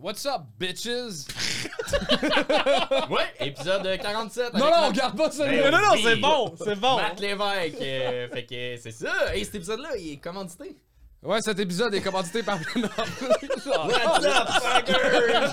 What's up, bitches? Ouais, épisode 47. Non, non, Matt- on garde pas ça. Ben non, non, c'est bon, c'est bon. Matt Lévesque. euh, fait que c'est ça. Et cet épisode-là, il est commandité. Ouais, cet épisode est commandité par. What's up, fuckers?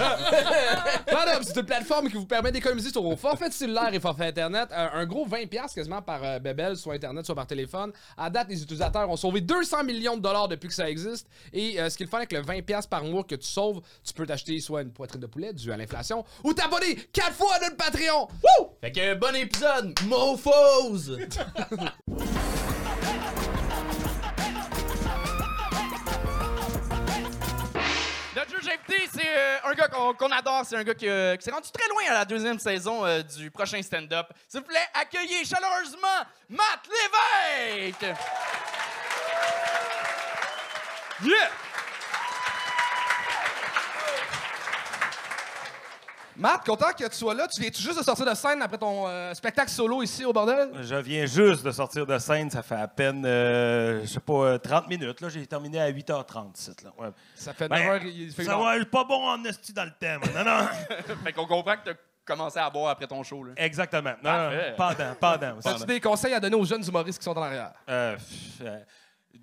C'est une plateforme qui vous permet d'économiser sur vos forfaits cellulaires et forfaits Internet. Un, un gros 20$ quasiment par euh, bébel, soit Internet, soit par téléphone. À date, les utilisateurs ont sauvé 200 millions de dollars depuis que ça existe. Et euh, ce qui est le fun avec le 20$ par mois que tu sauves, tu peux t'acheter soit une poitrine de poulet due à l'inflation ou t'abonner 4 fois à notre Patreon. Wouh! fait que bon épisode, Mofos! euh, un gars qu'on adore. C'est un gars qui, euh, qui s'est rendu très loin à la deuxième saison euh, du prochain stand-up. S'il vous plaît, accueillez chaleureusement Matt Lévesque! Yeah! Matt, content que tu sois là. Tu viens -tu juste de sortir de scène après ton euh, spectacle solo ici au bordel? Je viens juste de sortir de scène, ça fait à peine, euh, je sais pas, euh, 30 minutes. Là, j'ai terminé à 8h30. c'est Là. Ouais. Ça fait Ben, 9 heures, il fait une Ça va, pas bon en esti dans le thème. Non, non. fait qu'on comprend que t'as commencé à boire après ton show. Là. Exactement. Non, non, pendant, pendant. As-tu des conseils à donner aux jeunes humoristes qui sont en arrière? Euh, pff, euh,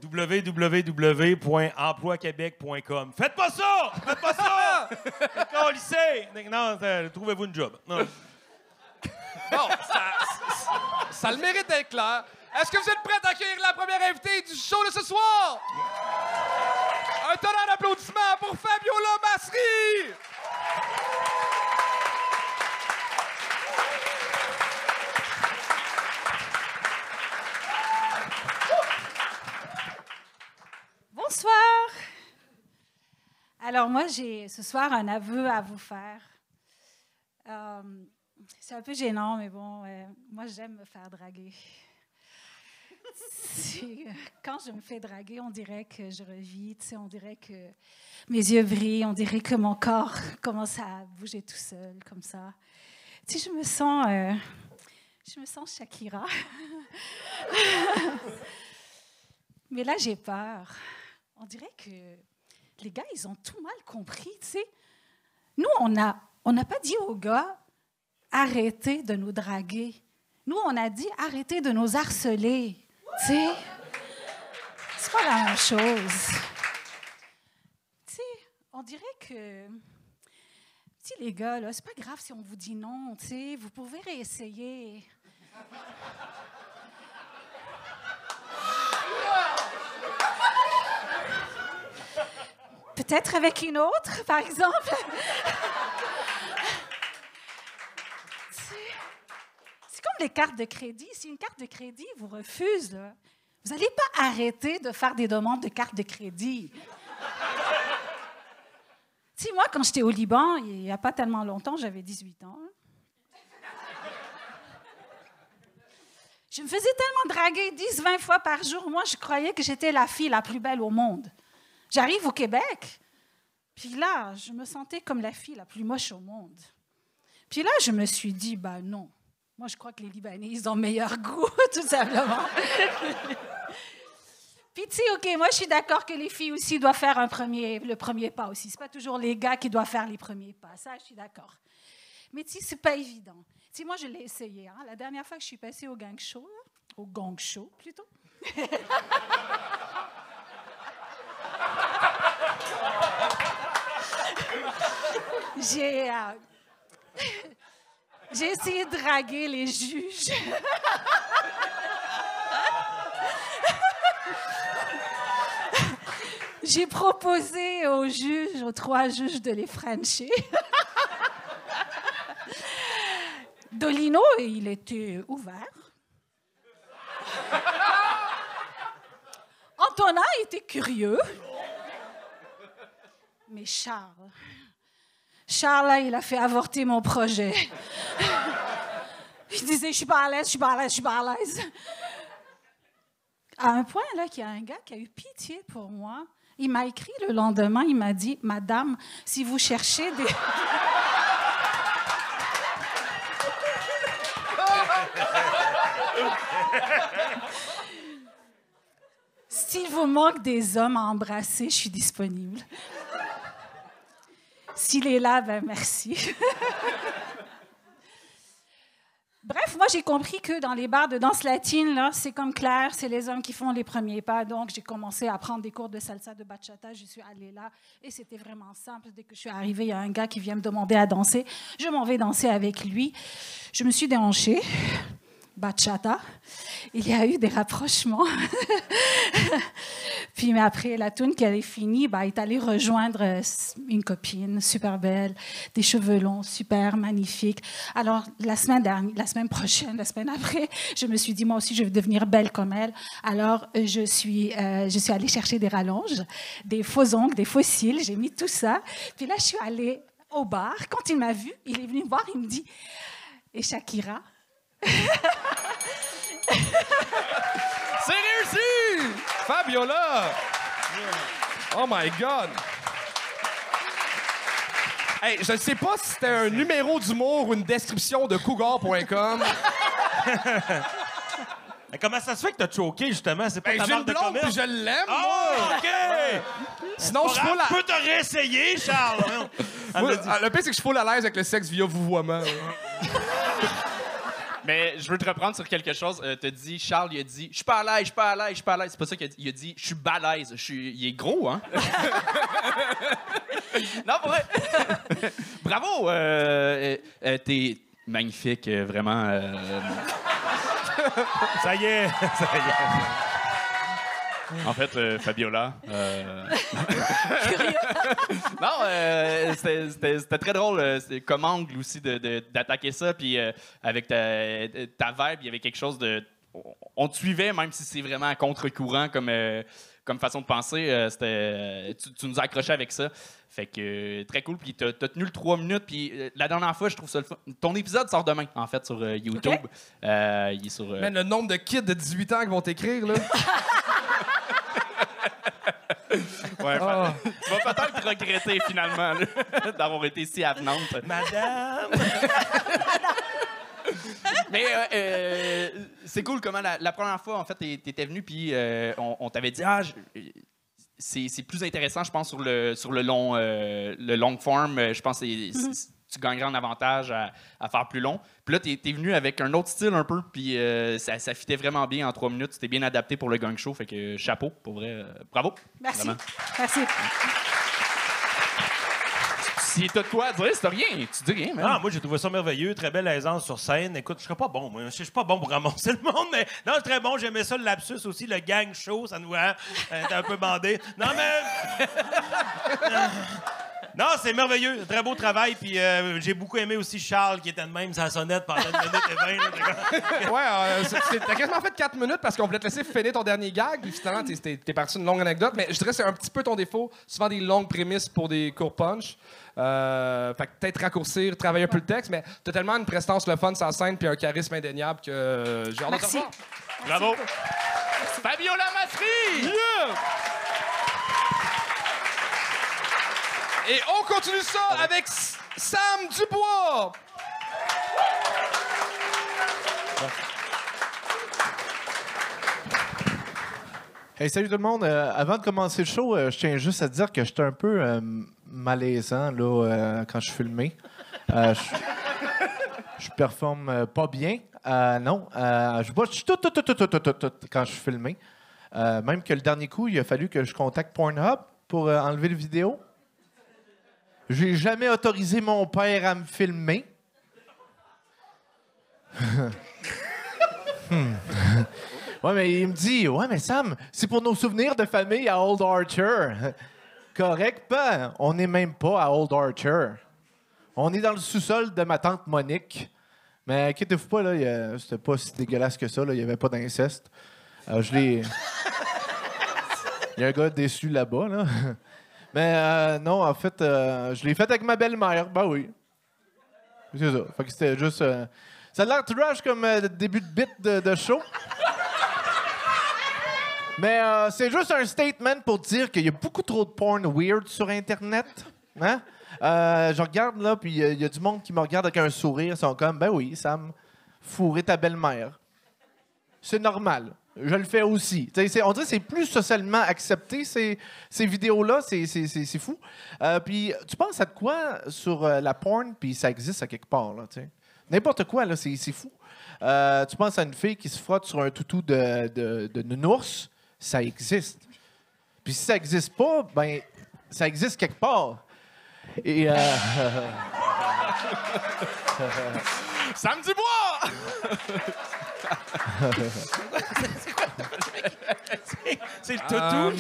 www.emploiquebec.com. Faites pas ça! Faites pas ça! Au lycée! Non, trouvez-vous une job. Non. Bon, ça, ça, ça le mérite d'être clair. Est-ce que vous êtes prêts à accueillir la première invitée du show de ce soir? Un tonnerre d'applaudissements pour Fabiola Massery! Bonsoir. Alors moi, j'ai ce soir un aveu à vous faire. Euh, c'est un peu gênant, mais bon, euh, moi j'aime me faire draguer. Quand je me fais draguer, on dirait que je revis, on dirait que mes yeux brillent, on dirait que mon corps commence à bouger tout seul, comme ça. Tu je me sens, euh, je me sens Shakira. Mais là, j'ai peur. On dirait que les gars, ils ont tout mal compris. Nous, on n'a on pas dit aux gars, arrêtez de nous draguer. Nous, on a dit, arrêtez de nous harceler, tu sais. C'est pas la même chose. On dirait que... Les gars, là, c'est pas grave si on vous dit non. Vous pouvez réessayer. Peut-être avec une autre, par exemple. C'est- comme les cartes de crédit. Si une carte de crédit vous refuse, vous n'allez pas arrêter de faire des demandes de carte de crédit. Sais, moi, quand j'étais au Liban, il n'y a pas tellement longtemps, j'avais 18 ans. Je me faisais tellement draguer 10-20 fois par jour. Moi, je croyais que j'étais la fille la plus belle au monde. J'arrive au Québec, puis là, je me sentais comme la fille la plus moche au monde. Puis là, je me suis dit, bah non. Moi, je crois que les Libanais, ils ont meilleur goût, tout simplement. Puis tu sais, OK, moi, je suis d'accord que les filles aussi doivent faire un premier, le premier pas aussi. C'est pas toujours les gars qui doivent faire les premiers pas. Ça, je suis d'accord. Mais tu sais, c'est pas évident. Tu sais, moi, je l'ai essayé. hein. La dernière fois que je suis passée au gang show, au gang show plutôt, j'ai euh, j'ai essayé de draguer les juges. J'ai proposé aux juges, aux trois juges de les frencher. Dolino, il était ouvert. Antonin était curieux. Mais Charles, Charles, là, il a fait avorter mon projet. Il disait, je suis pas à l'aise, je suis pas à l'aise, je suis pas à l'aise. À un point, là, qu'il y a un gars qui a eu pitié pour moi. Il m'a écrit le lendemain, il m'a dit, Madame, si vous cherchez des... S'il vous manque des hommes à embrasser, je suis disponible. S'il est là, ben merci. Bref, moi j'ai compris que dans les bars de danse latine, là, c'est comme clair, c'est les hommes qui font les premiers pas. Donc j'ai commencé à prendre des cours de salsa, de bachata. Je suis allée là et c'était vraiment simple. Dès que je suis arrivée, il y a un gars qui vient me demander à danser. Je m'en vais danser avec lui. Je me suis déhanchée. Bachata. Il y a eu des rapprochements. Puis mais après la tune qui est finie, bah, est allé rejoindre euh, une copine super belle, des cheveux longs, super magnifiques. Alors la semaine dernière, la semaine prochaine, la semaine après, je me suis dit moi aussi je vais devenir belle comme elle. Alors je suis euh, je suis allée chercher des rallonges, des faux ongles, des faux cils, j'ai mis tout ça. Puis là je suis allée au bar. Quand il m'a vu, il est venu me voir, il me dit "Et Shakira C'est réussi! Fabiola! Oh my God! Hey, je ne sais pas si c'était un numéro d'humour ou une description de cougar.com. Mais comment ça se fait que t'as choqué, justement? C'est pas Ben, ta j'ai une marque de blonde puis commerce? je l'aime, moi! OK! Sinon, je suis full à... peux te réessayer, Charles. Voyons. Elle Moi, me dit- ah, Le pire, c'est que je suis full à l'aise avec le sexe via vouvoiement. Mais je veux te reprendre sur quelque chose. Euh, T'as dit, Charles, il a dit, je suis pas à l'aise, je suis pas à l'aise, je suis pas à l'aise. C'est pas ça qu'il a dit. Il a dit, je suis balèze. Je suis... Il est gros, hein? non, pour vrai. Bravo. euh, euh, euh, T'es magnifique, euh, vraiment. euh, Ça y est, ça y est. En fait, euh, Fabiola. euh, non, euh, c'était- très drôle euh, comme angle aussi de- de- d'attaquer ça. Puis euh, avec ta, ta vibe, il y avait quelque chose de. On te suivait, même si c'est vraiment à contre-courant comme, euh, comme façon de penser. euh, c'était, euh, tu, tu nous as accrochés avec ça. Fait que euh, très cool. Puis t'as as tenu le 3 minutes. Puis euh, la dernière fois, je trouve ça le fun. Ton épisode sort demain, en fait, sur euh, YouTube. Euh, il est sur. euh, Man, le nombre de kids de 18 ans qui vont t'écrire, là. Ouais, Ah. Tu vas peut-être regretter finalement d'avoir été si avenante. Madame! Mais euh, euh, c'est cool comment la, la première fois, en fait, t'es- t'étais venu, puis euh, on, on t'avait dit, ah, je- c'est c'est plus intéressant, je pense, sur le, sur le, long, euh, le long form. Je pense que c'est- c'est- tu gagnerais en avantage à, à faire plus long. Puis là, t'es es venu avec un autre style un peu, puis euh, ça, ça fitait vraiment bien en trois minutes. Tu t'es bien adapté pour le gang show, fait que chapeau, pour vrai. euh, bravo. Merci. Vraiment. Merci. Si t'as de quoi à dire, c'est rien. Tu dis rien, man. Ah, moi, j'ai trouvé ça merveilleux. Très belle aisance sur scène. Écoute, je serais pas bon, moi. Je suis pas bon pour ramasser le monde, mais non, c'est très bon. J'aimais ça, le lapsus aussi, le gang show. Ça nous euh, t'es un peu bandé. Non, mais. Non, c'est merveilleux. Très beau travail. Puis euh, j'ai beaucoup aimé aussi Charles qui était de même sa sonnette pendant une minute et vingt. là. T'es comme- Ouais, euh, t'as quasiment fait 4 minutes parce qu'on voulait te laisser finir ton dernier gag. Puis finalement, t'es parti d'une longue anecdote. Mais je dirais que c'est un petit peu ton défaut. Souvent des longues prémices pour des courts punch. Euh, fait que peut-être raccourcir, travailler un peu le texte. Mais t'as tellement une prestance, le fun, sans scène, puis un charisme indéniable que euh, j'ai hâte de te Merci. revoir. Bravo. Fabiola Masri! Et on continue ça avec Sam Dubois. Hey, salut tout le monde. Euh, avant de commencer le show, euh, je tiens juste à dire que j'étais un peu euh, malaisant là, euh, quand je suis. Euh, je, performe euh, pas bien. Non, je bois tout, tout, tout, tout, tout, tout, quand je suis filmé. Même que le dernier coup, il a fallu que je contacte Pornhub pour enlever le vidéo. J'ai jamais autorisé mon père à me filmer. Hmm. Ouais, mais il me dit, ouais, mais Sam, c'est pour nos souvenirs de famille à Old Archer. Correct, pas? On n'est même pas à Old Archer. On est dans le sous-sol de ma tante Monique. Mais inquiétez-vous pas, là, c'était pas si dégueulasse que ça, là, il n'y avait pas d'inceste. Euh, je l'ai. Il y a un gars déçu là-bas, là. Mais euh, non, en fait, euh, je l'ai fait avec ma belle-mère. Ben oui. C'est ça. Fait que c'était juste. Ça a l'air trash comme début de bit de show. Mais euh, c'est juste un statement pour dire qu'il y a beaucoup trop de porn weird sur Internet. Hein? Euh, je regarde là, puis euh, il y a du monde qui me regarde avec un sourire. Ils sont comme, ben oui, Sam, fourrer ta belle-mère. C'est normal. je le fais aussi. On dirait que c'est plus socialement accepté, ces, ces vidéos-là. C'est, fou. Puis, tu penses à quoi sur la porn, puis ça existe à quelque part. N'importe quoi, là, c'est, fou. Tu penses à une fille qui se frotte sur un toutou de, de, de nounours, ça existe. Puis si ça existe pas, ben, ça existe quelque part. Et... euh, Sam Dubois! C'est le toutou.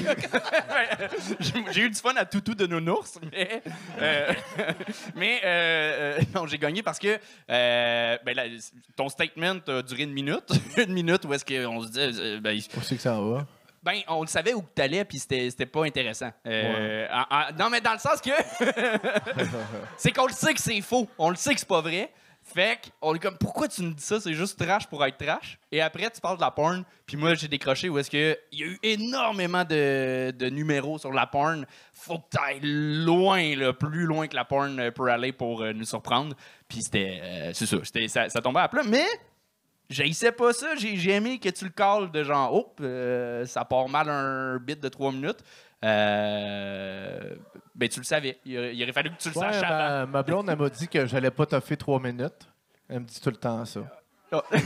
J'ai j'ai eu du fun à toutou de nounours, mais, euh, mais euh, euh, non, j'ai gagné parce que euh, ben, ton statement a duré une minute. une minute où est-ce qu'on se dit, euh, ben, Où c'est que ça va? Ben, on le savait où tu allais, puis c'était pas intéressant. Euh, non, mais dans le sens que. c'est qu'on le sait que c'est faux. On le sait que c'est pas vrai. Fait qu'on est comme, pourquoi tu nous dis ça? C'est juste trash pour être trash. Et après, tu parles de la porn. Puis moi, j'ai décroché où est-ce que il y a eu énormément de, de numéros sur la porn. Faut que t'ailles loin, là, plus loin que la porn peut aller pour euh, nous surprendre. Puis c'était. euh, c'est ça, ça. Ça tombait à plat. Mais J'haïssais pas ça. J'ai j'ai aimé que tu le calls de genre, oh, euh, ça part mal un bit de trois minutes. Euh, ben, tu le savais. Il, aurait- il aurait fallu que tu le Ouais, saches avant. ma, ma blonde, elle m'a dit que j'allais pas toffer trois minutes. Elle me dit tout le temps ça. Ah.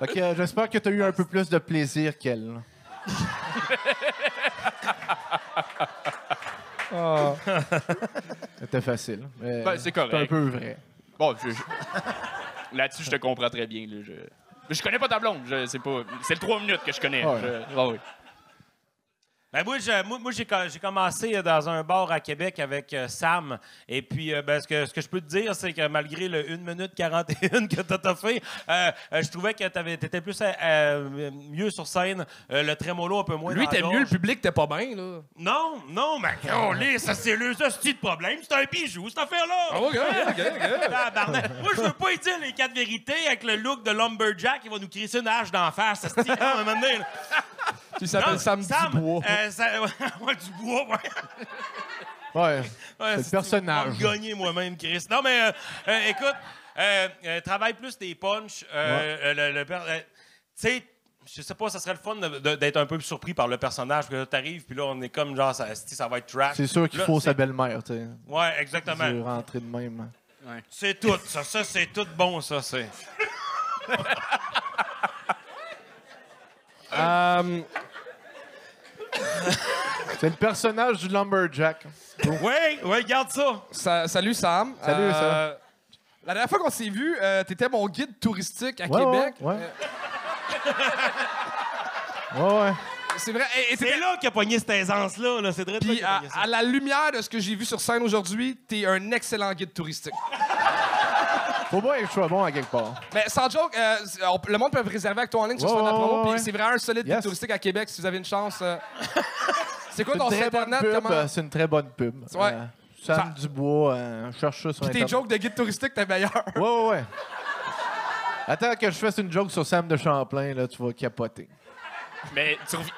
Fait que, euh, j'espère que tu as eu un peu plus de plaisir qu'elle. là. C'était facile. Ben, c'est correct. un peu vrai. Bon, je- là-dessus, je te comprends très bien. là. Je, je connais pas ta blonde. je- C'est pas... c'est le trois minutes que je connais. Ouais. Je- oui. Ben moi, je- moi, moi, j'ai, co- j'ai commencé euh, dans un bar à Québec avec euh, Sam. Et puis, euh, ben, ce, que, ce que je peux te dire, c'est que malgré le 1 minute 41 que tu as fait, euh, je trouvais que tu étais plus euh, mieux sur scène. Le trémolo un peu moins. Lui, t'es mieux, le public, t'es pas bien, là. Non, non, mais oh, ça c'est le hostie de problème. C'est un bijou, cette affaire-là. Ah, ok, ok, ok. Tabarnak. Moi, je veux pas y dire les quatre vérités avec le look de Lumberjack qui va nous crisser une hache d'en face. Ça se tient à un moment donné, là. Tu s'appelles Non, Sam, Dubois. euh, ça- ouais, Dubois, ouais. Ouais. Ouais, le personnage. Je gagner moi-même, Chris. Non, mais euh, euh, écoute, euh, euh, travaille plus tes punchs. euh, euh, le, le per- euh, tu sais, je sais pas, ça serait le fun d'être un peu surpris par le personnage. Parce que là, t'arrives, puis là, on est comme genre, ça, ça va être trash. C'est sûr qu'il faut c'est- sa belle-mère, tu sais. Ouais, exactement. Je rentrer de même. C'est tout, ça. Ça, c'est tout bon, ça, c'est. Euh, C'est le personnage du Lumberjack. Oui, oui, garde ça. sa- salut, Sam. Salut, Euh, La dernière fois qu'on s'est vu, euh, t'étais mon guide touristique à Ouais, Québec. ouais, ouais. Ouais, ouais. C'est vrai. Et, et t'étais- C'est là qu'il a pogné cette aisance-là. Là. C'est très Puis à, à la lumière de ce que j'ai vu sur scène aujourd'hui, t'es un excellent guide touristique. Faut bien que je sois bon à quelque part. Mais sans joke, euh, on- le monde peut réserver avec toi en ligne sur Ouais, son ouais, promo. ouais, Puis ouais. c'est vraiment un solide guide Yes. touristique à Québec si vous avez une chance. euh. C'est quoi C'est ton site très bonne internet? pub. Comment... euh, C'est une très bonne pub. Ouais. Euh, Sam Ça- Dubois, euh, cherche ça sur Puis tes Internet. jokes de guide touristique, t'es meilleur. Ouais, ouais, ouais. Attends que je fasse une joke sur Sam de Champlain, là, tu vas capoter. Mais tu revi-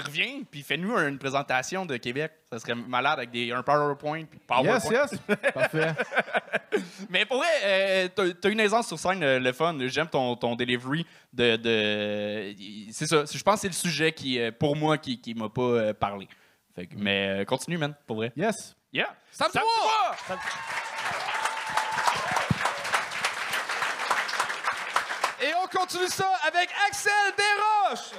reviens, puis fais-nous une présentation de Québec. Ça serait malade avec des, un PowerPoint. puis PowerPoint. Yes, yes. Parfait. Mais pour vrai, euh, t'as- une aisance sur scène, euh, le fun. J'aime ton, ton delivery de. de- c'est ça. Je pense que c'est le sujet qui, euh, pour moi, qui, qui m'a pas euh, parlé. Fait que- mais continue, man, pour vrai. Yes. Yeah. Sam Sam Dubois! Et on continue ça avec Axel Desroches!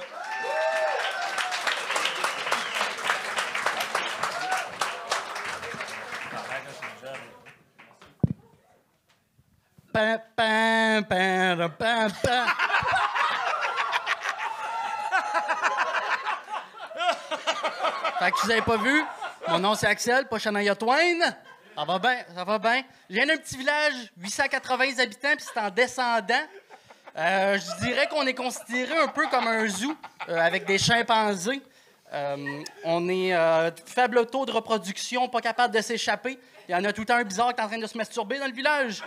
Pam, fait que vous avez pas vu, mon nom c'est Axel, pas Shania Twain. Ça va bien, ça va bien. Je viens d'un petit village, 880 habitants, puis c'est en descendant. Euh, je dirais qu'on est considéré un peu comme un zoo euh, avec des chimpanzés. Euh, on est faible taux de reproduction, pas capable de s'échapper. Il y en a tout le temps un bizarre qui est en train de se masturber dans le village.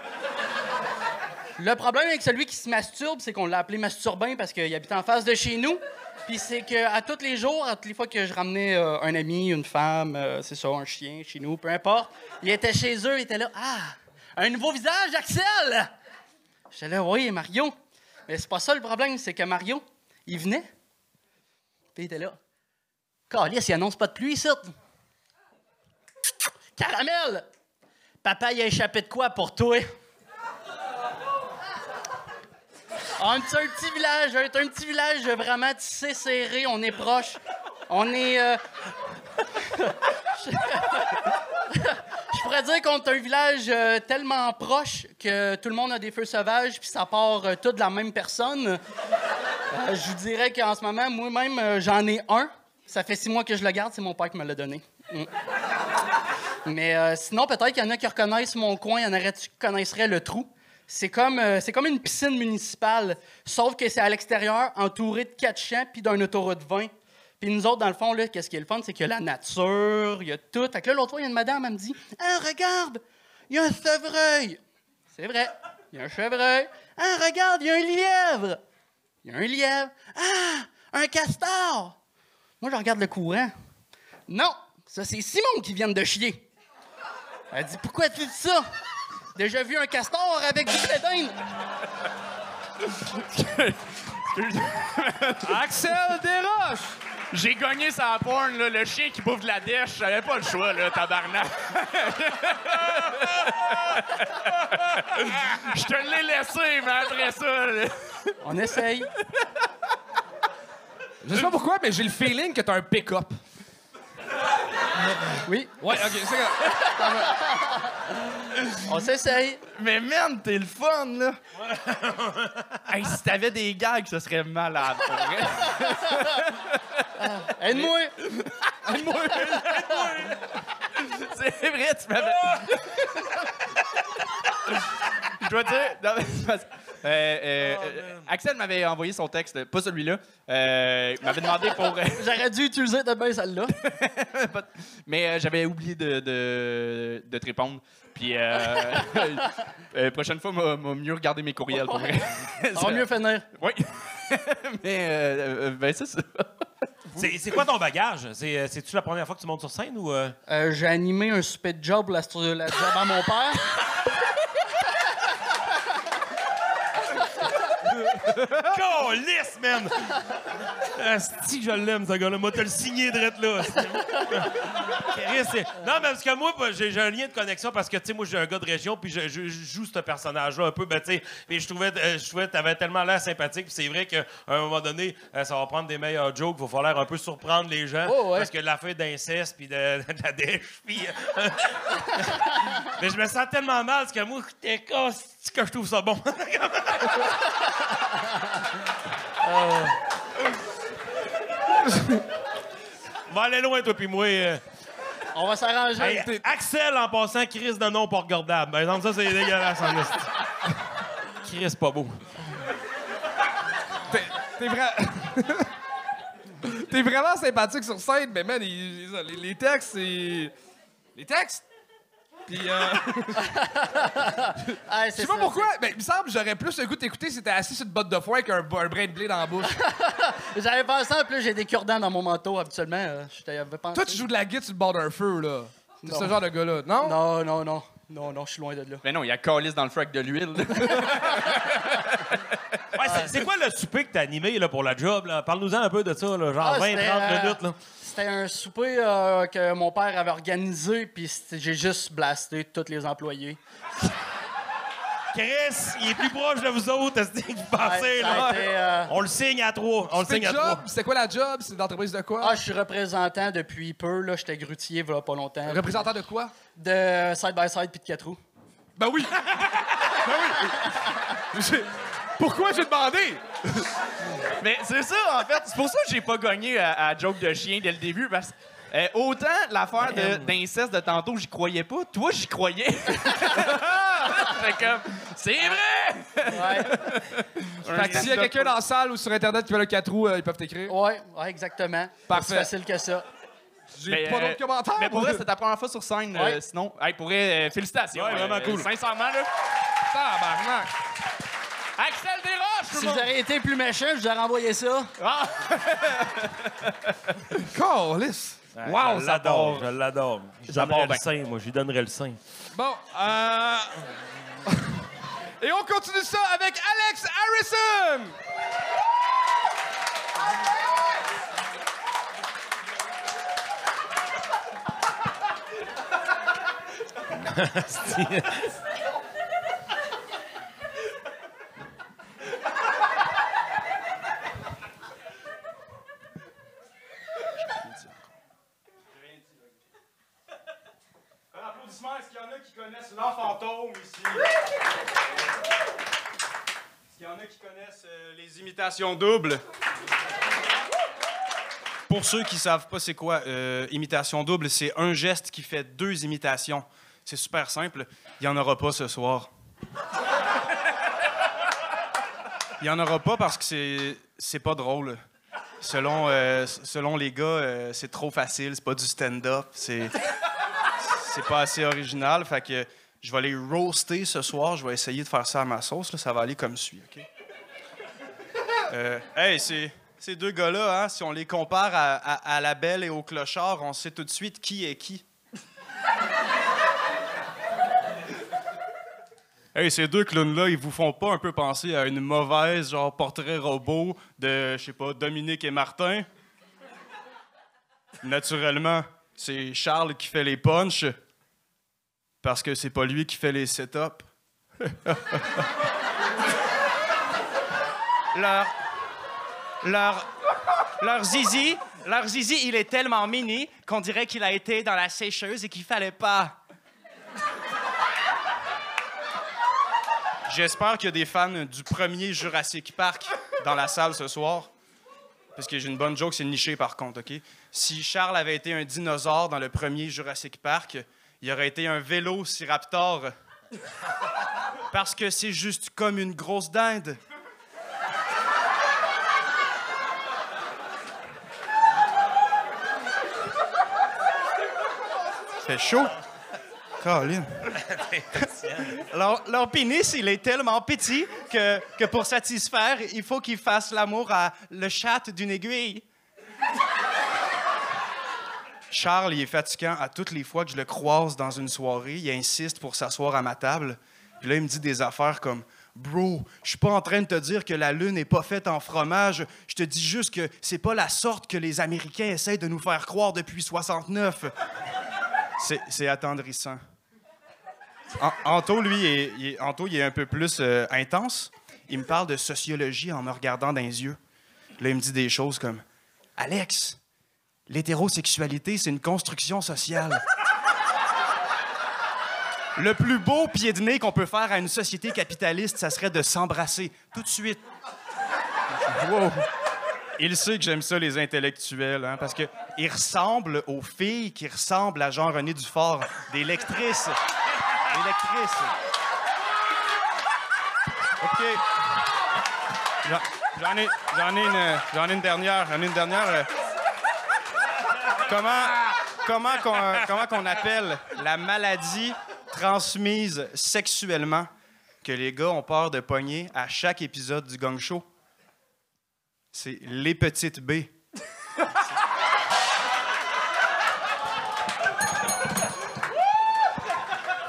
Le problème avec celui qui se masturbe, c'est qu'on l'a appelé masturbin parce qu'il habite en face de chez nous. Puis c'est qu'à tous les jours, à toutes les fois que je ramenais euh, un ami, une femme, euh, c'est ça, un chien chez nous, peu importe, il était chez eux, il était là. Ah, un nouveau visage, Axel! J'étais là, oui, Mario. Mais c'est pas ça le problème, c'est que Mario, il venait. Puis il était là. Calice, il annonce pas de pluie, ça. Caramel! Papa, il a échappé de quoi pour toi? On est un petit village, on un petit village vraiment tissé serré, on est proche. On est. euh, Je pourrais dire qu'on est un village euh, tellement proche que tout le monde a des feux sauvages, puis ça part euh, tout de la même personne. Je vous dirais qu'en ce moment, moi-même, j'en ai un. Ça fait six mois que je le garde, c'est mon père qui me l'a donné. Mm. Mais sinon, peut-être qu'il y en a qui reconnaissent mon coin, il y en aurait qui connaisseraient le trou? C'est comme, euh, comme une piscine municipale, sauf que c'est à l'extérieur, entouré de quatre champs puis d'un autoroute 20. Puis nous autres, dans le fond, là, qu'est-ce qui est le fun, c'est qu'il y a la nature, il y a tout. Fait que là, l'autre fois, il y a une madame, elle me dit Ah, regarde, il y a un chevreuil. C'est vrai, il y a un chevreuil. Ah, regarde, il y a un lièvre. Il y a un lièvre. Ah, un castor. Moi, je regarde le courant. Non, ça, c'est Simon qui vient de chier. Elle dit Pourquoi tu dis ça Déjà vu un castor avec du bédin. Axel Desroches! J'ai gagné sa porn, là, le chien qui bouffe de la dèche. J'avais pas le choix, là, tabarnak. Je te l'ai laissé, mais après ça... là- On essaye. Je sais pas pourquoi, mais j'ai le feeling que t'as un pick-up. Oui, Ouais, ok, c'est. On s'essaye. Mais man, t'es le fun, là. hey, si t'avais des gags, ce serait malade, pour vrai. Aide-moi. C'est vrai, tu m'avais... Je dois dire... non, mais c'est parce- euh, euh, euh, Axel m'avait envoyé son texte, pas celui-là. Euh, il m'avait demandé pour... J'aurais dû utiliser de bien celle-là. Pas Mais euh, j'avais oublié de, de, de te répondre. Puis, euh, euh, prochaine fois, m'a mieux regarder mes courriels, pour vrai. Ça va mieux finir. Oui. Mais, euh, euh, ben, c'est ça. C'est c'est quoi ton bagage? C'est- C'est-tu la première fois que tu montes sur scène ou. euh? Euh, J'ai animé un super job la, la job à mon père. Calice, man! Asti je l'aime, ce gars-là. Moi, t'as le signé direct là. non, mais parce que moi, bah, j'ai un lien de connexion parce que, tu sais, moi, j'ai un gars de région, puis je, je- je joue ce personnage-là un peu, ben, tu sais, et je trouvais, euh, je trouvais que t'avais tellement l'air sympathique, puis c'est vrai qu'à un moment donné, euh, ça va prendre des meilleurs jokes, il va falloir un peu surprendre les gens, Oh, ouais. parce que la feuille d'inceste, puis de, de la dèche, puis... euh, mais je me sens tellement mal, parce que moi, t'es casse que je trouve ça bon. On va aller loin, toi puis moi. euh. On va s'arranger. Hey, Axel, en passant, Chris de nom pas regardable. Par exemple, ça, c'est dégueulasse en esti. Chris, pas beau. T'es- T'es vrai. T'es vraiment sympathique sur scène, mais man, il- les, les textes, c'est. Les textes! Puis, euh, Ah, je sais pas ça, pourquoi, mais il me semble que j'aurais plus le goût d'écouter si t'étais assis sur une botte de foin avec un, un brin de blé dans la bouche. J'avais pensé, en plus, j'ai des cure-dents dans mon manteau habituellement. euh, Je t'avais pensé. Toi, tu joues de la guitare sur le bord d'un feu, là. T'es ce genre de gars-là, non? Non, non, non. Non, non, je suis loin de là. Mais non, il y a calice dans le frac de l'huile. Ouais, c'est- c'est quoi le souper que t'as animé là, pour la job? là? Parle-nous-en un peu de ça, là, genre Ah, 20-30 c'était, euh, minutes. Là. C'était un souper euh, que mon père avait organisé, puis c'était- j'ai juste blasté tous les employés. Chris, il est plus proche de vous autres, est-ce que vous pensez? Là? été, euh, On le signe à trois. On le C'est signe à job? trois. C'était quoi la job? C'est l'entreprise de quoi? Ah, je suis représentant depuis peu, là. J'étais grutier, voilà pas longtemps. Représentant de quoi? De side-by-side puis de quatre roues. Ben oui! ben oui! Pourquoi j'ai demandé? Mais c'est ça, en fait. C'est pour ça que j'ai pas gagné à, à joke de chien dès le début. Parce que euh, autant l'affaire de- d'inceste de, tantôt, j'y croyais pas. Toi, j'y croyais. Fait comme, c'est vrai! Ouais, Fait que s'il y a quelqu'un dans la salle ou sur Internet qui veut le 4 roues, euh, ils peuvent t'écrire. ouais, ouais, exactement. Parfait. C'est facile que ça. J'ai Mais, pas euh, d'autres commentaires. Mais pour moi. vrai, c'était ta première fois sur scène. euh, Ouais. sinon, hey, pour vrai, euh, félicitations. Ouais, vraiment euh, cool. Sincèrement, là. Tabarnak. Axel Desroches, tout Si le vous monde! auriez été plus méchant, je vous aurais envoyé ça. Ah! Calice. Wow, je ça l'adore, je l'adore. Ça part le sein, moi, je lui donnerais le sein. Bon, euh... Et on continue ça avec Alex Harrison! Un applaudissement. Est-ce qu'il y en a qui connaissent l'enfantôme ici? Est-ce qu'il y en a qui connaissent euh, les imitations doubles? Pour ceux qui savent pas c'est quoi euh, imitation double, c'est un geste qui fait deux imitations. C'est super simple. Il y en aura pas ce soir. Il y en aura pas parce que c'est c'est pas drôle. Selon euh, selon les gars, euh, c'est trop facile, c'est pas du stand-up, c'est c'est pas assez original. Fait que je vais les roaster ce soir. Je vais essayer de faire ça à ma sauce. Ça va aller comme suit, OK? Euh, hey, ces, ces deux gars-là, hein, si on les compare à, à- la belle et au clochard, on sait tout de suite qui est qui. Hey, ces deux clowns-là, ils vous font pas un peu penser à une mauvaise, genre, portrait robot de, je sais pas, Dominique et Martin? Naturellement, c'est Charles qui fait les punchs parce que c'est pas lui qui fait les setups. leur, leur, leur zizi, leur zizi, il est tellement mini qu'on dirait qu'il a été dans la sécheuse et qu'il fallait pas. J'espère qu'il y a des fans du premier Jurassic Park dans la salle ce soir. Parce que j'ai une bonne joke, c'est niché par contre, OK? Si Charles avait été un dinosaure dans le premier Jurassic Park, il aurait été un vélociraptor. Parce que c'est juste comme une grosse dinde. Fait chaud. Caroline. Leur, leur pénis, il est tellement petit que, que pour satisfaire, il faut qu'ils fassent l'amour à le chat d'une aiguille. Charles, il est fatigant à toutes les fois que je le croise dans une soirée. Il insiste pour s'asseoir à ma table. Puis là, il me dit des affaires comme Bro, je suis pas en train de te dire que la lune n'est pas faite en fromage. Je te dis juste que c'est pas la sorte que les Américains essayent de nous faire croire depuis 69. C'est- attendrissant. An- Anto, lui, est, il est, Anto, il est un peu plus euh, intense. Il me parle de sociologie en me regardant dans les yeux. Là, il me dit des choses comme Alex, l'hétérosexualité, c'est une construction sociale. Le plus beau pied de nez qu'on peut faire à une société capitaliste, ça serait de s'embrasser tout de suite. Wow. Il sait que j'aime ça, les intellectuels, hein, parce qu'ils ressemblent aux filles qui ressemblent à Jean-René Dufort, des lectrices. Des lectrices. OK. J'en- ai, j'en ai, une, j'en ai une dernière. J'en ai une dernière. Comment, comment, qu'on, comment qu'on appelle la maladie transmise sexuellement que les gars ont peur de pogner à chaque épisode du gang show? C'est les petites B.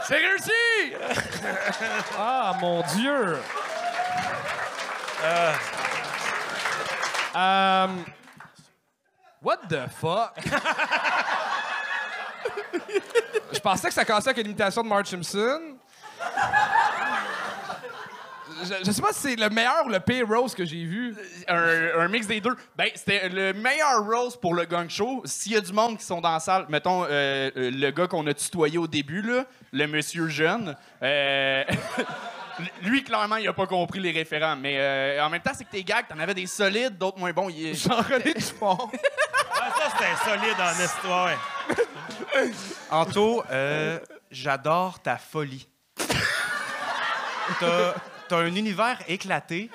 C'est réussi! Ah, mon Dieu! Euh, what the fuck? Je pensais que ça commençait avec une imitation de Marge Simpson. Je, je sais pas si c'est le meilleur ou le pire rose que j'ai vu. un, un mix des deux. Ben, c'était le meilleur rose pour le gang show. S'il y a du monde qui sont dans la salle, mettons euh, euh, le gars qu'on a tutoyé au début, là, le monsieur jeune, euh, lui, clairement, il a pas compris les référents. Mais euh, en même temps, c'est que tes gags, t'en avais des solides, d'autres moins bons. Il est- Jean-René Dufort. Ah, ça, c'était solide en histoire. ouais. Anto, euh, j'adore ta folie. T'as, t'as un univers éclaté.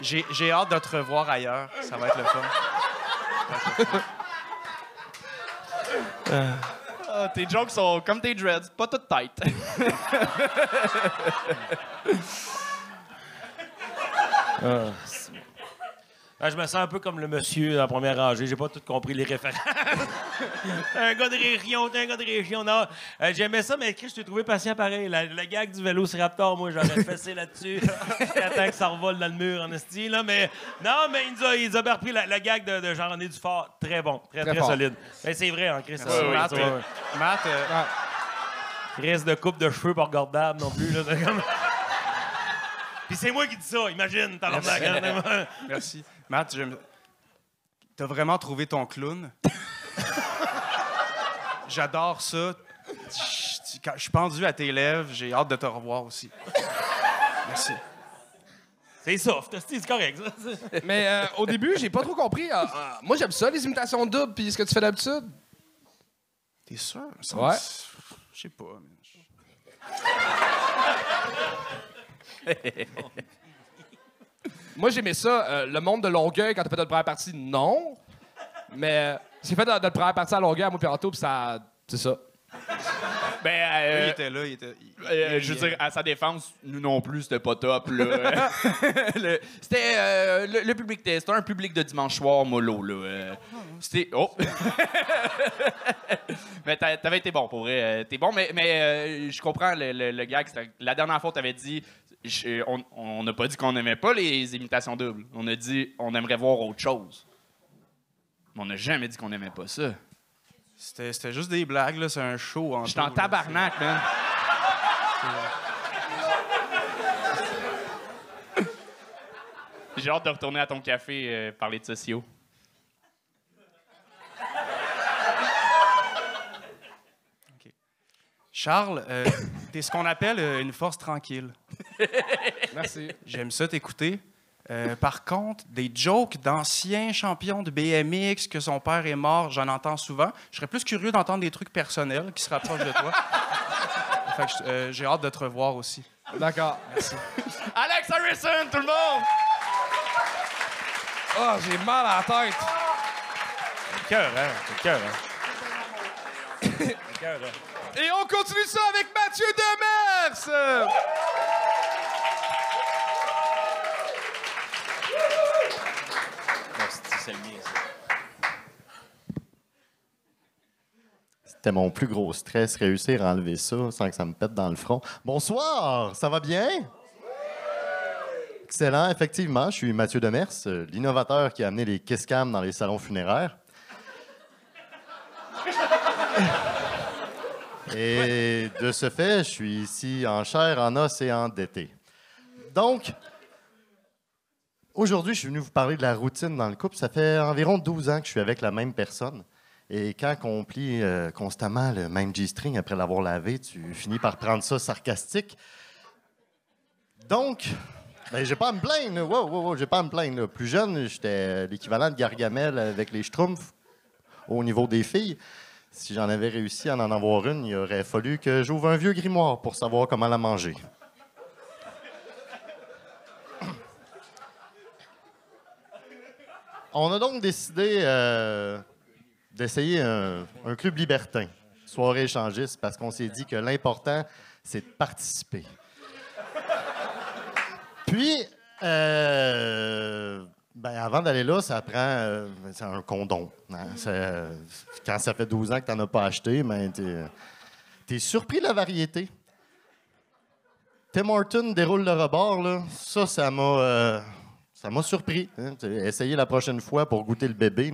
J'ai, j'ai hâte de te revoir ailleurs. Ça va être le fun. Ah, tes jokes sont comme tes dreads, pas toutes tight. Ah, je me sens un peu comme le monsieur en première rangée. J'ai pas tout compris les références. Un gars de région, t'es un gars de région. Non, euh, j'aimais ça, mais Chris, je t'ai trouvé patient pareil. La- le gag du Vélociraptor, moi, j'aurais fessé là-dessus. J'attends que ça revole dans le mur en esti, là. Mais non, mais il nous a, il nous a bien repris la, la gag de, de Jean-René Dufort. Très bon, très, très, solide. Ben, c'est vrai, hein, Chris. ça, Merci, ouais, Matt, ouais, euh, ouais. Matt, euh, Reste de coupe de cheveux pas regardable non plus. Là, Puis c'est moi qui dis ça, imagine, hein. merci. Matt, j'aime- t'as vraiment trouvé ton clown? J'adore ça. Je quand je suis pendu à tes lèvres, j'ai hâte de te revoir aussi. Merci. C'est soft, c'est correct. ça. Mais euh, au début, j'ai pas trop compris. euh, euh, moi, j'aime ça, les imitations doubles, puis ce que tu fais d'habitude. T'es sûr? Ça, Ouais. c'est- Je sais pas. mais je- Moi, j'aimais ça. euh, le monde de Longueuil, quand t'as fait notre première partie, non. Mais euh, j'ai fait notre première partie à Longueuil, à moi, puis ça. C'est ça. Ben, euh, il était là, il était. il- Euh, il je veux dire, à sa défense, nous non plus, c'était pas top. là. Le- c'était euh, le, le public, était- c'était un public de dimanche soir mollo. Là. euh. C'était. Oh! mais t'a- t'avais été bon, pour vrai. euh, T'es bon, mais, mais euh, je comprends le, le, le gag. c'était- La dernière fois, t'avais dit. Je- on- n'a pas dit qu'on n'aimait pas les imitations doubles. On a dit on aimerait voir autre chose. Mais on n'a jamais dit qu'on n'aimait pas ça. C'était juste des blagues, là. C'est un show. en J'étais en tabarnak, man. J'ai hâte de retourner à ton café euh, parler de sociaux. Charles, euh, t'es ce qu'on appelle euh, une force tranquille. Merci. J'aime ça t'écouter. Euh, par contre, des jokes d'anciens champions de BMX, que son père est mort, j'en entends souvent. Je serais plus curieux d'entendre des trucs personnels qui se rapprochent de toi. Fait que je- euh, j'ai hâte de te revoir aussi. D'accord. Alex Harrison, tout le monde! Oh, j'ai mal à la tête. Cœur, hein? Cœur, hein? Cœur, hein? Et on continue ça avec Mathieu Demers. C'était mon plus gros stress, réussir à enlever ça sans que ça me pète dans le front. Bonsoir, ça va bien? Excellent, effectivement. Je suis Mathieu Demers, euh, l'innovateur qui a amené les kiss dans les salons funéraires. Et de ce fait, je suis ici en chair, en os et endetté. Donc, aujourd'hui, je suis venu vous parler de la routine dans le couple. Ça fait environ 12 ans que je suis avec la même personne. Et quand on plie euh, constamment le même G-string après l'avoir lavé, tu finis par prendre ça sarcastique. Donc, ben, j'ai pas à me plaindre. Wow, wow, wow, j'ai pas à me plaindre. là. Plus jeune, j'étais l'équivalent de Gargamel avec les Schtroumpfs au niveau des filles. Si j'en avais réussi à en avoir une, il aurait fallu que j'ouvre un vieux grimoire pour savoir comment la manger. On a donc décidé euh, d'essayer un, un club libertin, soirée échangiste, parce qu'on s'est dit que l'important, c'est de participer. Puis, euh, ben, avant d'aller là, ça prend euh, un condom. hein. Euh, quand ça fait 12 ans que tu n'en as pas acheté, ben, tu es surpris de la variété. Tim Horton déroule le rebord, là. ça, ça m'a euh, surpris. hein. Essayer la prochaine fois pour goûter le bébé.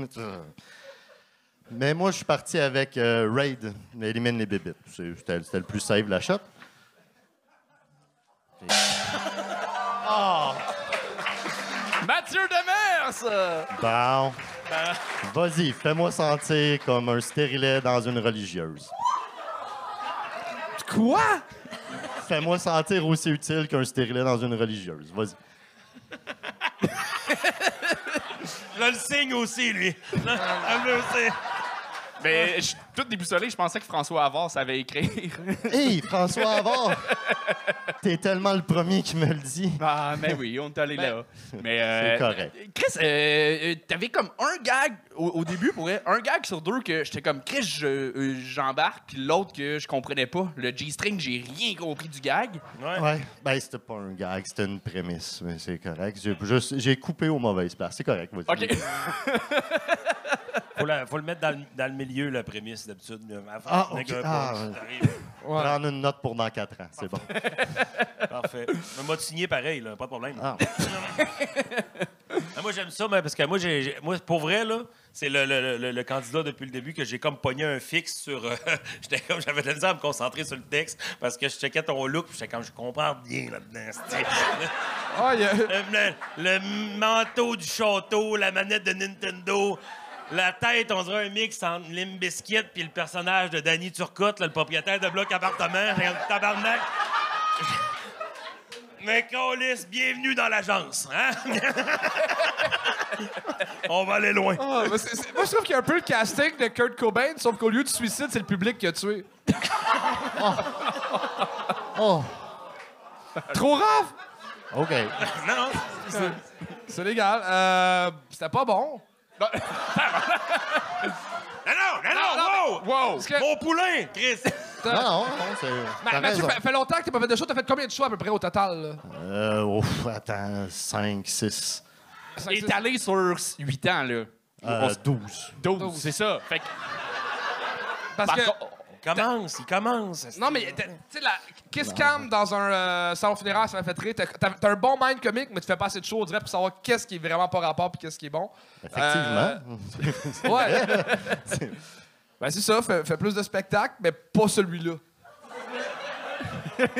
Mais moi, je suis parti avec euh, Raid, élimine les. C'est- C'était le plus safe, la shot. Mathieu Demers! Bon. Vas-y, fais-moi sentir comme un stérilet dans une religieuse. Quoi? Fais-moi sentir aussi utile qu'un stérilet dans une religieuse. Vas-y. Je le signe aussi, lui. Je le sais. Mais je suis tout déboussolé, je pensais que François Havard savait écrire. Hey, François Havard! T'es tellement le premier qui me le dit. Ah, mais oui, on est allé là. Mais, euh, C'est correct. Chris, euh, euh, t'avais comme un gag au, au début, pour un gag sur deux que j'étais comme Chris, je- euh, j'embarque, puis l'autre que je comprenais pas. Le G-string, j'ai rien compris du gag. Ouais. Ouais. Ben, c'était pas un gag, c'était une prémisse, mais c'est correct. J'ai juste- J'ai coupé aux mauvaises places. C'est correct, vas-y. OK. Faut, la- faut le mettre dans le, dans le milieu, la prémisse, d'habitude. Avant, Ah, on ok. est un peu- Ah, t'arrives. Prendre une note pour dans quatre ans, c'est bon. Parfait. Mais moi, de signer pareil, là, pas de problème. Ah. Moi, j'aime ça, mais parce que moi, j'ai, moi pour vrai, là, c'est le, le- le- le candidat depuis le début que j'ai comme pogné un fixe sur. euh, j'étais comme, j'avais de la misère à me concentrer sur le texte parce que je checkais ton look, puis j'étais comme, je comprends bien là-dedans. Ah, le manteau du château, la manette de Nintendo. La tête, on dirait un mix entre Limp Bizkit puis le personnage de Danny Turcotte, là, le propriétaire de bloc appartement. J'ai un tabarnak. Mais Colis, bienvenue dans l'agence. Hein? On va aller loin. Ah, mais c'est- c'est- moi, je trouve qu'il y a un peu le casting de Kurt Cobain, sauf qu'au lieu de suicide, c'est le public qui a tué. Oh, Trop grave! OK. Non, C'est légal. Euh, C'était pas bon. non, non, non, non, wow! Wow! Parce que- Mon poulain, Chris! Non, non, non, c'est. Ma- T'as Mathieu, raison. fait, fait longtemps que t'as pas fait de show. T'as fait combien de shows à peu près au total? là? Euh, ouf, attends, 5, 6, Il est allé sur 8 ans, là. euh, 12. 12, c'est ça. Fait que, Parce par que... contre, Il commence, il commence. Non, mais t'as- tu sais, la Kiss Cam dans un euh, salon funéraire, ça m'a fait rire. T'as t'as- t'as un bon mind comique, mais tu fais pas assez de show, on dirait, pour savoir qu'est-ce qui est vraiment pas rapport puis qu'est-ce qui est bon. Effectivement. Ouais. ben, c'est ça, fais, fais plus de spectacles, mais pas celui-là.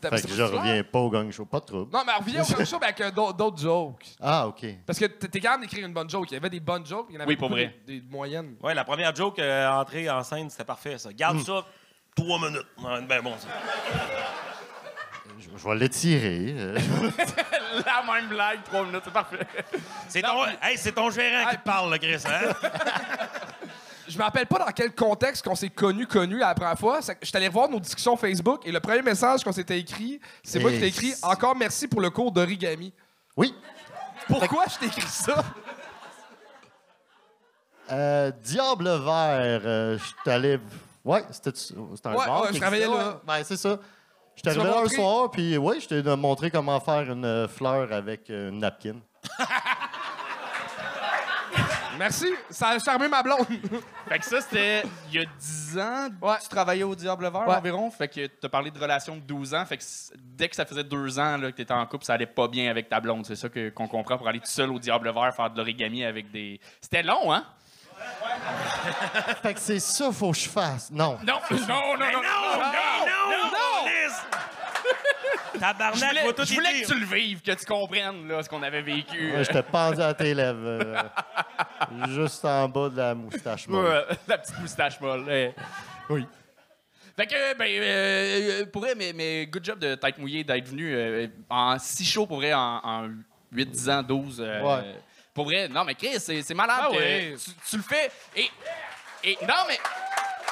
Fait que je reviens pas au gang show, pas de trouble. Non, mais reviens au gang show, mais avec euh, d'autres d'autres jokes. Ah, OK. Parce que t'es capable d'écrire une bonne joke. Il y avait des bonnes jokes, il y en avait Oui, pour vrai. Des, des moyennes. Ouais, la première joke, euh, entrée en scène, c'était parfait, ça. Garde ça trois minutes. Ben bon, ça. Je, vais l'étirer. euh. la même blague, 3 minutes, c'est parfait. C'est ton, hey, c'est ton gérant qui te parle, là, Chris, hein? Je me rappelle pas dans quel contexte qu'on s'est connu connu la première fois. Je suis allé revoir nos discussions Facebook et le premier message qu'on s'était écrit, c'est moi qui t'ai écrit encore merci pour le cours d'origami. Oui. Pourquoi je t'ai écrit ça? Euh, Diable vert, euh, je suis allé. Ouais, c'était un Ouais, bar. ouais, je travaillais là. ouais. Ben, c'est ça. Je suis arrivé un soir, puis oui, je t'ai montré comment faire une euh, fleur avec une napkin. Merci, ça a charmé ma blonde. Fait que ça, c'était il y a 10 ans. Ouais. Tu travaillais au Diable Vert Ouais. environ. Fait que t'as parlé de relation de 12 ans. Fait que dès que ça faisait deux ans là, que t'étais en couple, ça allait pas bien avec ta blonde. C'est ça que- qu'on comprend pour aller tout seul au Diable Vert faire de l'origami avec des. C'était long, hein? Fait que c'est ça, faut que je fasse. Non. Non, non, non, non, non, non, non, non! Je Tabarnak, voulais, je voulais que tu le vives, que tu comprennes là, ce qu'on avait vécu. Ouais, J'étais pendu à tes lèvres. euh, juste en bas de la moustache. molle. Ouais, la petite moustache molle. eh. Oui. Fait que, ben, euh, pour vrai, mais, mais good job de t'être mouillé, d'être venu euh, en si chaud, pour vrai, en, en 8, 10 ans, 12. euh, Ouais. Pour vrai, non, mais Chris, c'est c'est malade. Ah que oui. tu, tu le fais. Et, et non, mais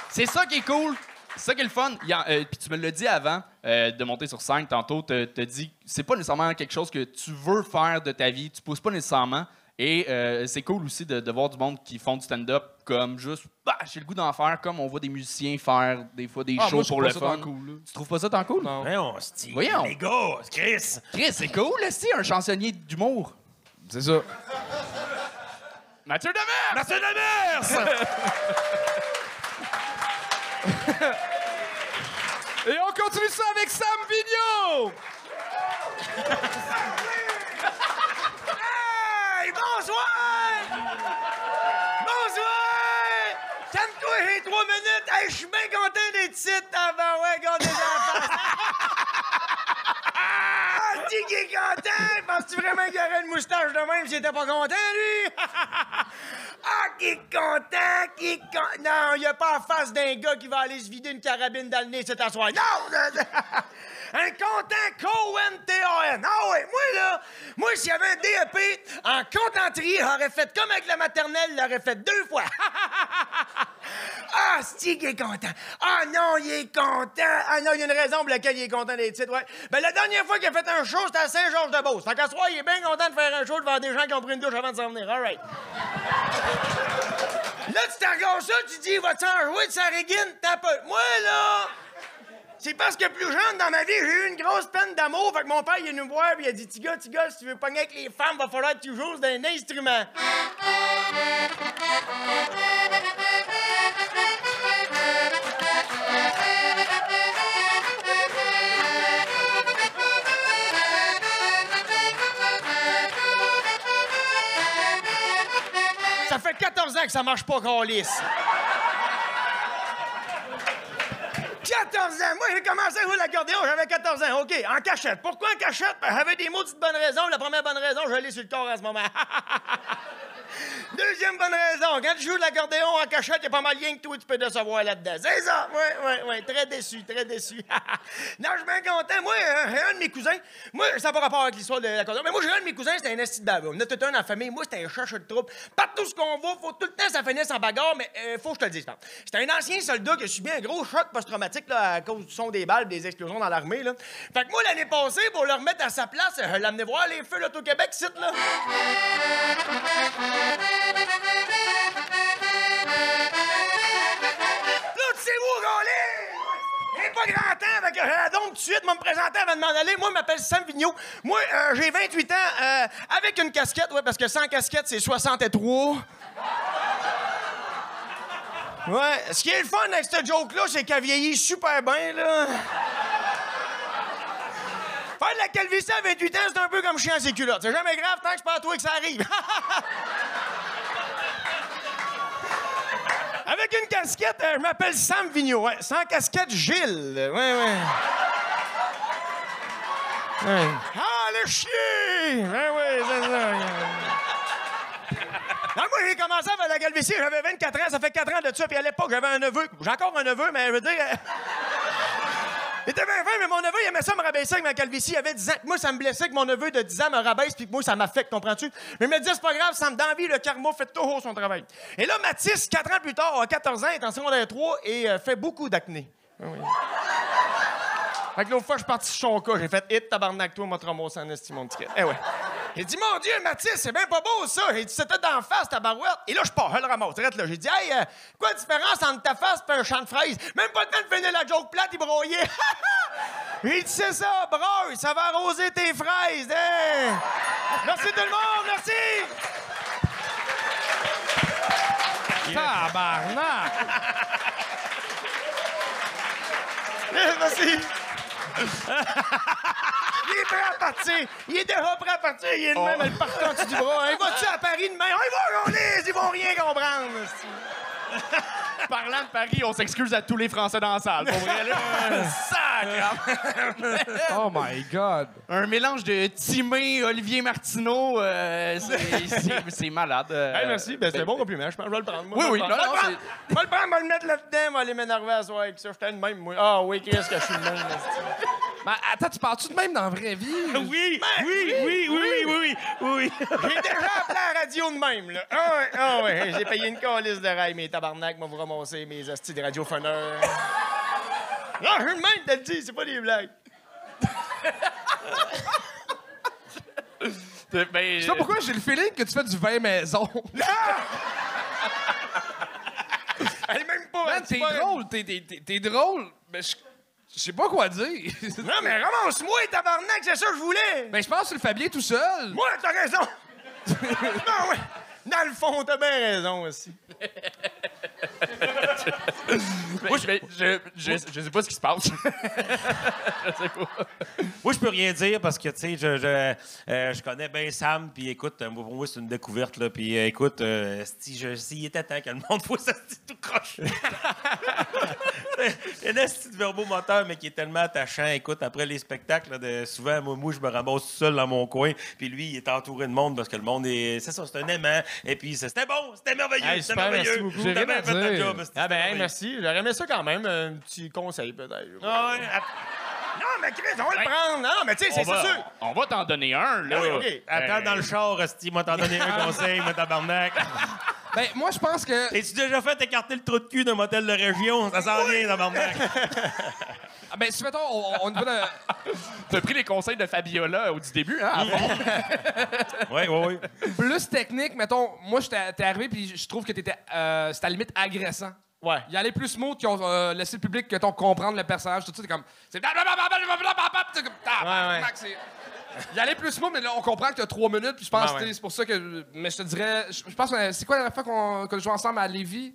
c'est ça qui est cool. C'est ça qui est le fun. Euh, Puis tu me l'as dit avant euh, de monter sur scène tantôt. Tu as dit c'est pas nécessairement quelque chose que tu veux faire de ta vie. Tu pousses pas nécessairement. Et euh, c'est cool aussi de, de voir du monde qui font du stand-up comme juste, bah, j'ai le goût d'en faire, comme on voit des musiciens faire des fois des Ah, shows moi, pour le fun. cool. Tu trouves pas ça tant cool? Non. Voyons, hostie, Voyons. Les gars, Chris! Chris, c'est cool, c'est un chansonnier d'humour. C'est ça. Mathieu Demers! Mathieu Demers! Et on continue ça avec Sam Vigneault! Hey, bonsoir! Bonsoir! Calme-toi, j'ai trois minutes. Hey, je suis bien content d'être ici. Ah ben ouais, regarde les enfants. Ah, content! Penses-tu vraiment qu'il aurait une moustache de même s'il était pas content, lui? Ah, qui est content, qui est content. Non, il a pas en face d'un gars qui va aller se vider une carabine dans le nez cet soir. Non! un content C-O-N-T-A-N. Ah ouais, moi, là, moi, s'il y avait un DEP en contenterie, j'aurais fait comme avec la maternelle, il l'aurait fait deux fois. ah, c'est qui est content. Ah non, il est content. Ah non, il y a une raison pour laquelle il est content des titres, ouais. Ben, la dernière fois qu'il a fait un show, c'était à Saint-Georges-de-Beauce. Fait qu'à soir, il est bien content de faire un show devant des gens qui ont pris une douche avant de s'en venir. All right. Là, tu te regardes ça, tu dis, va-tu en jouer de sa régine? T'as peu. Moi, là, c'est parce que plus jeune dans ma vie, j'ai eu une grosse peine d'amour. Fait que mon père, il est venu me voir, puis il a dit, Tiga, Tiga, si tu veux pogner avec les femmes, va falloir que tu joues d'un instrument. Ça fait 14 ans que ça marche pas, Carlis. 14 ans! Moi, j'ai commencé à jouer l'accordéon, j'avais 14 ans. OK, en cachette. Pourquoi en cachette? J'avais des maudites bonnes raisons. La première bonne raison, je l'ai sur le corps en ce moment. Deuxième bonne raison, quand tu joues de l'accordéon en cachette, il y a pas mal rien que toi tu peux décevoir là-dedans. C'est ça! Oui, oui, oui. Très déçu, très déçu. non, je suis bien content. Moi, euh, un de mes cousins. Moi, ça n'a pas rapport avec l'histoire de l'accordéon. Mais moi, j'ai un de mes cousins, c'était un esti de. On a tout un la famille. Moi, c'était un chercheur de troupe. Partout ce qu'on va, faut tout le temps ça finisse en bagarre, mais euh, faut que je te le dise. C'était un ancien soldat qui a subi un gros choc post-traumatique là, à cause du son des balles, des explosions dans l'armée. Là. Fait que moi, l'année passée, pour le remettre à sa place, l'ai amené voir les feux site là. Là, où, Gaulet? J'ai pas grand temps, fait que j'ai donc tout de suite, me présenter avant de m'en aller. Moi, je m'appelle Sam Vigneault. Moi, euh, j'ai 28 ans, euh, avec une casquette, ouais, parce que sans casquette, c'est 63. Ouais, ce qui est le fun avec cette joke-là, c'est qu'elle vieillit super bien, là. Faire de la calvitie à 28 ans, c'est un peu comme chien à ses. C'est jamais grave tant que c'est pas à toi que ça arrive. Avec une casquette, euh, je m'appelle Sam Vigneault. Ouais. Sans casquette, Gilles. Ouais, ouais. Ouais. Ah, le chien! Ouais, ouais, c'est ça. Non, moi, j'ai commencé à faire la calvitie, j'avais 24 ans, ça fait 4 ans de ça, puis à l'époque, j'avais un neveu. J'ai encore un neveu, mais je veux dire. Il était bien fin, mais mon neveu, il aimait ça me rabaisser avec ma calvitie. Il avait 10 ans. Moi, ça me blessait que mon neveu de 10 ans me rabaisse, puis que moi, ça m'affecte, comprends-tu? Mais il me disait, c'est pas grave, ça me donne envie, le karma fait toujours son travail. Et là, Mathis, 4 ans plus tard, a 14 ans, est en secondaire 3 et euh, fait beaucoup d'acné. Ah oui. Fait que l'autre fois, je suis parti sur son cas, j'ai fait hit tabarnak, toi, m'a ramassé en estime mon ticket. Eh ouais. J'ai dit, mon Dieu, Mathis, c'est bien pas beau, ça. J'ai dit, c'était d'en face, ta barouette. Et là, je pars, je le ramasse, là. J'ai dit, hey, euh, quoi la différence entre ta face et un champ de fraises? Même pas le temps de finir la joke plate, il broyait. J'ai dit, c'est ça, broye, ça va arroser tes fraises, hein? Merci tout le monde, merci! Tabarnak! Merci. Il est prêt à partir. Il est déjà prêt à partir. Il est de même, le en dessous du bras. Il va-tu à Paris demain? Oh, il va rouler. Ils vont rien comprendre. Parlant de Paris, on s'excuse à tous les Français dans la salle. Pour vrai, là. Sacre! Oh my God! Un mélange de Timé, Olivier Martineau, euh, c'est- malade. euh. Hey, merci. Ben, c'est un bon compliment. Je pense que je vais le prendre. Moi, Oui, je oui, non, non, Je vais le prendre. Je vais le prendre, je vais le mettre là-dedans, je vais aller m'énerver à soir avec ça. J'étais de même, moi. Ah oui, qu'est-ce que je suis même, Mais attends, tu parles-tu de même dans la vraie vie? Oui, oui, oui, oui, oui, oui, oui. J'ai déjà appelé à la radio de même, là. Ah ouais, ah ouais. J'ai payé une calice de rail, mes tabarnak, moi, vous mes hosties de radiophoneurs. Non, je suis de même, t'as le dit, c'est pas des blagues. Ben, Je sais pas pourquoi j'ai le feeling que tu fais du vin maison. Elle est même pas... Man, t'es drôle, t'es, t'es- t'es- t'es drôle, mais je je sais pas quoi dire. Non, mais ramasse-moi, tabarnak, c'est ça que je voulais. Ben, je pense que le Fabien tout seul. Moi, t'as raison. non, ouais. Dans le fond, t'as bien raison aussi. Moi, je, je, je, je sais pas ce qui se passe. je sais pas. Moi, je peux rien dire parce que, tu sais, je, je, euh, je connais bien Sam, puis écoute, euh, moi, pour moi, c'est une découverte, là. Puis euh, écoute, euh, si je, s'il était temps que le monde voit ça, c'est tout croche. Il y a un petit verbomoteur, mais qui est tellement attachant. Écoute, après les spectacles, là, de, souvent, moi, moi, je me ramasse tout seul dans mon coin, puis lui, il est entouré de monde parce que le monde est. C'est ça, c'est un aimant. Et puis, c'était bon, c'était merveilleux, Hey, c'était merveilleux. merci beaucoup. J'ai bien fait ta job. Ah ben, hey, merci. J'aurais aimé ça quand même. Un petit conseil, peut-être. Ah ouais, Non, mais Chris, on va le prendre. Non, mais tu sais, On c'est sûr. on va t'en donner un, là. Ah oui, OK. Attends dans le char, Esti, moi t'en donner un conseil, moi tabarnak. Ben, moi, je pense que. T'es-tu déjà fait écarter le trou de cul d'un motel de région? Ça sent rien, tabarnak. Ah, Ben, si mettons, on, on y T'as pris les conseils de Fabiola au du début, hein? à fond? Oui, oui, oui. plus technique, mettons, moi, j'étais t'es arrivé, puis je trouve que t'étais. Euh, c'était à la limite agressant. Ouais. Il y allait plus smooth qui ont euh, laissé le public que ton comprendre le personnage, tout ça, t'es comme. C'est. Il allait plus smooth, mais là, on comprend que t'as trois minutes, puis je pense Ouais, que ouais. c'est pour ça que. Mais je te dirais. Je pense que. C'est quoi la dernière fois qu'on qu'on joue ensemble à Lévis?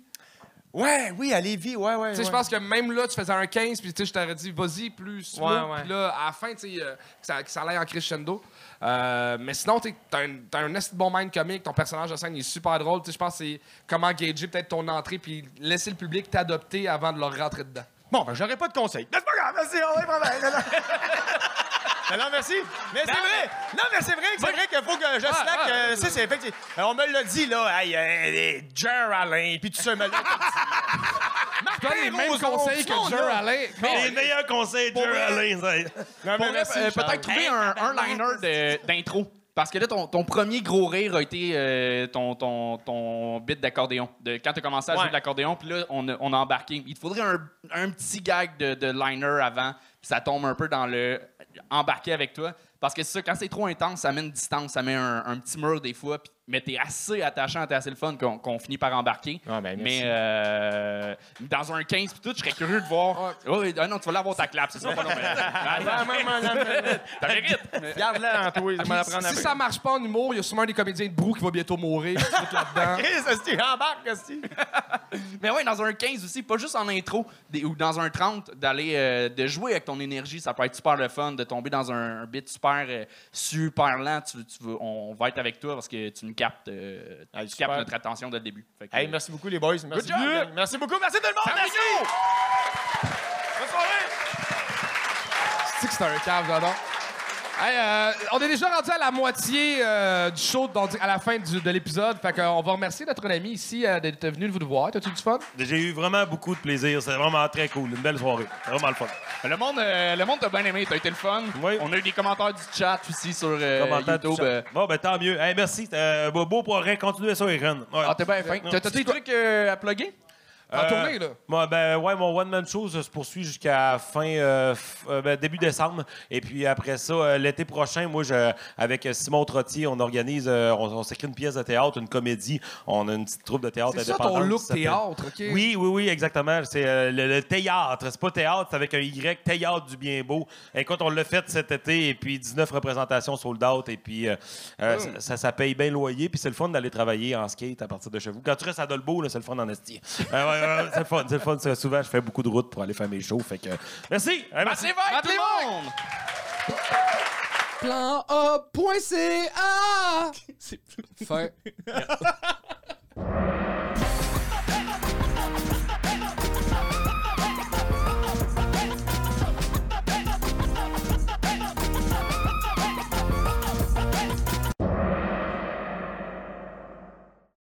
Ouais, oui, à Lévis, ouais, ouais. Tu sais, je pense que même là, tu faisais un 15, puis tu sais, je t'aurais dit, vas-y, plus ouais. Puis là, à la fin, tu sais, euh, que ça, que ça aille en crescendo. Euh, mais sinon, tu sais, t'as un, t'as un bon mind comique, ton personnage de scène il est super drôle. Tu sais, je pense que c'est comment gager peut-être ton entrée, puis laisser le public t'adopter avant de leur rentrer dedans. Bon, ben, j'aurais pas de conseil. Mais c'est pas grave, merci, on va y. Non, merci. Mais c'est vrai. Non, mais c'est vrai que c'est vrai qu'il faut que je slack. ah, euh, sais, c'est effectivement. euh, On me l'a dit, là. Hey, euh, Jer Alain, puis tout ça, me l'a Toi, les mêmes conseils que Jer Alain. Les meilleurs conseils de Jerry Alain, ça. Non, Pour mais vrai, merci, euh, Charles. peut-être trouver un, un liner de- d'intro. Parce que là, ton, ton premier gros rire a été euh, ton, ton, ton bit d'accordéon. De, quand tu as commencé à jouer de l'accordéon, puis là, on a, on a embarqué. Il te faudrait un, un petit gag de, de liner avant, puis ça tombe un peu dans le embarquer avec toi. Parce que c'est ça, quand c'est trop intense, ça met une distance, ça met un, un petit mur des fois, puis- mais t'es assez attachant, t'es assez le fun qu'on finit par embarquer. Ah, ben, mais euh, dans un 15 puis tout, je serais curieux de voir. Oh, oui, ah non, tu vas l'avoir ta clap, c'est ça? T'as mérite. Garde-la en toi, je vais la prendre Si ça marche pas en humour, il y a sûrement des comédiens de brou qui vont bientôt mourir. là-dedans. Chris, embarque. Mais ouais, dans un 15 aussi, pas juste en intro ou dans un 30, d'aller euh, de jouer avec ton énergie, ça peut être super le fun, de tomber dans un, bit super euh, super lent. On va être avec toi parce que tu nous captes, euh, Hey, tu captes notre attention dès le début. Fait que, Hey, merci beaucoup, les boys. Merci, job. beaucoup. merci beaucoup. Merci tout le monde. Merci. Bonne soirée. C'est un cave, j'adore. Hey, euh, on est déjà rendu à la moitié euh, du show, donc à la fin du- de l'épisode. Fait qu'on va remercier notre ami ici euh, d'être venu vous voir. T'as-tu du fun? J'ai eu vraiment beaucoup de plaisir. C'est vraiment très cool. Une belle soirée. C'est vraiment le fun. Le monde, euh, le monde t'a bien aimé, t'as été le fun. Oui. On a eu des commentaires du chat aussi sur euh, Commentaire, tout YouTube. ça. euh. Bon, ben tant mieux. Hey, merci. Euh, beau beau pour rien. Continuez ça, Aaron. Ouais. Ah, t'es bien fin. T'as t'as des trucs euh, à plugger? En Euh, tournée, là. Moi, ben, ouais, mon one-man show ça se poursuit jusqu'à fin, euh, euh, ben, début décembre. Et puis après ça, euh, l'été prochain, moi, je, avec Simon Trottier, on organise, on, on s'écrit une pièce de théâtre, une comédie. On a une petite troupe de théâtre C'est ça ton look théâtre, OK? Oui, oui, oui, exactement. C'est le, le théâtre. C'est pas théâtre, c'est avec un Y, théâtre du bien beau. Écoute, on l'a fait cet été, et puis 19 représentations sold out, et puis euh, ça, ça, ça paye bien le loyer, puis c'est le fun d'aller travailler en skate à partir de chez vous. Quand tu restes à Dolbeau, c'est le fun en esti. Ouais, ouais, ouais, c'est le fun, c'est le fun. C'est- Souvent, je fais beaucoup de routes pour aller faire mes shows, fait que... Merci! Euh, merci! Bye tout le monde! Plan A.ca. C'est fin.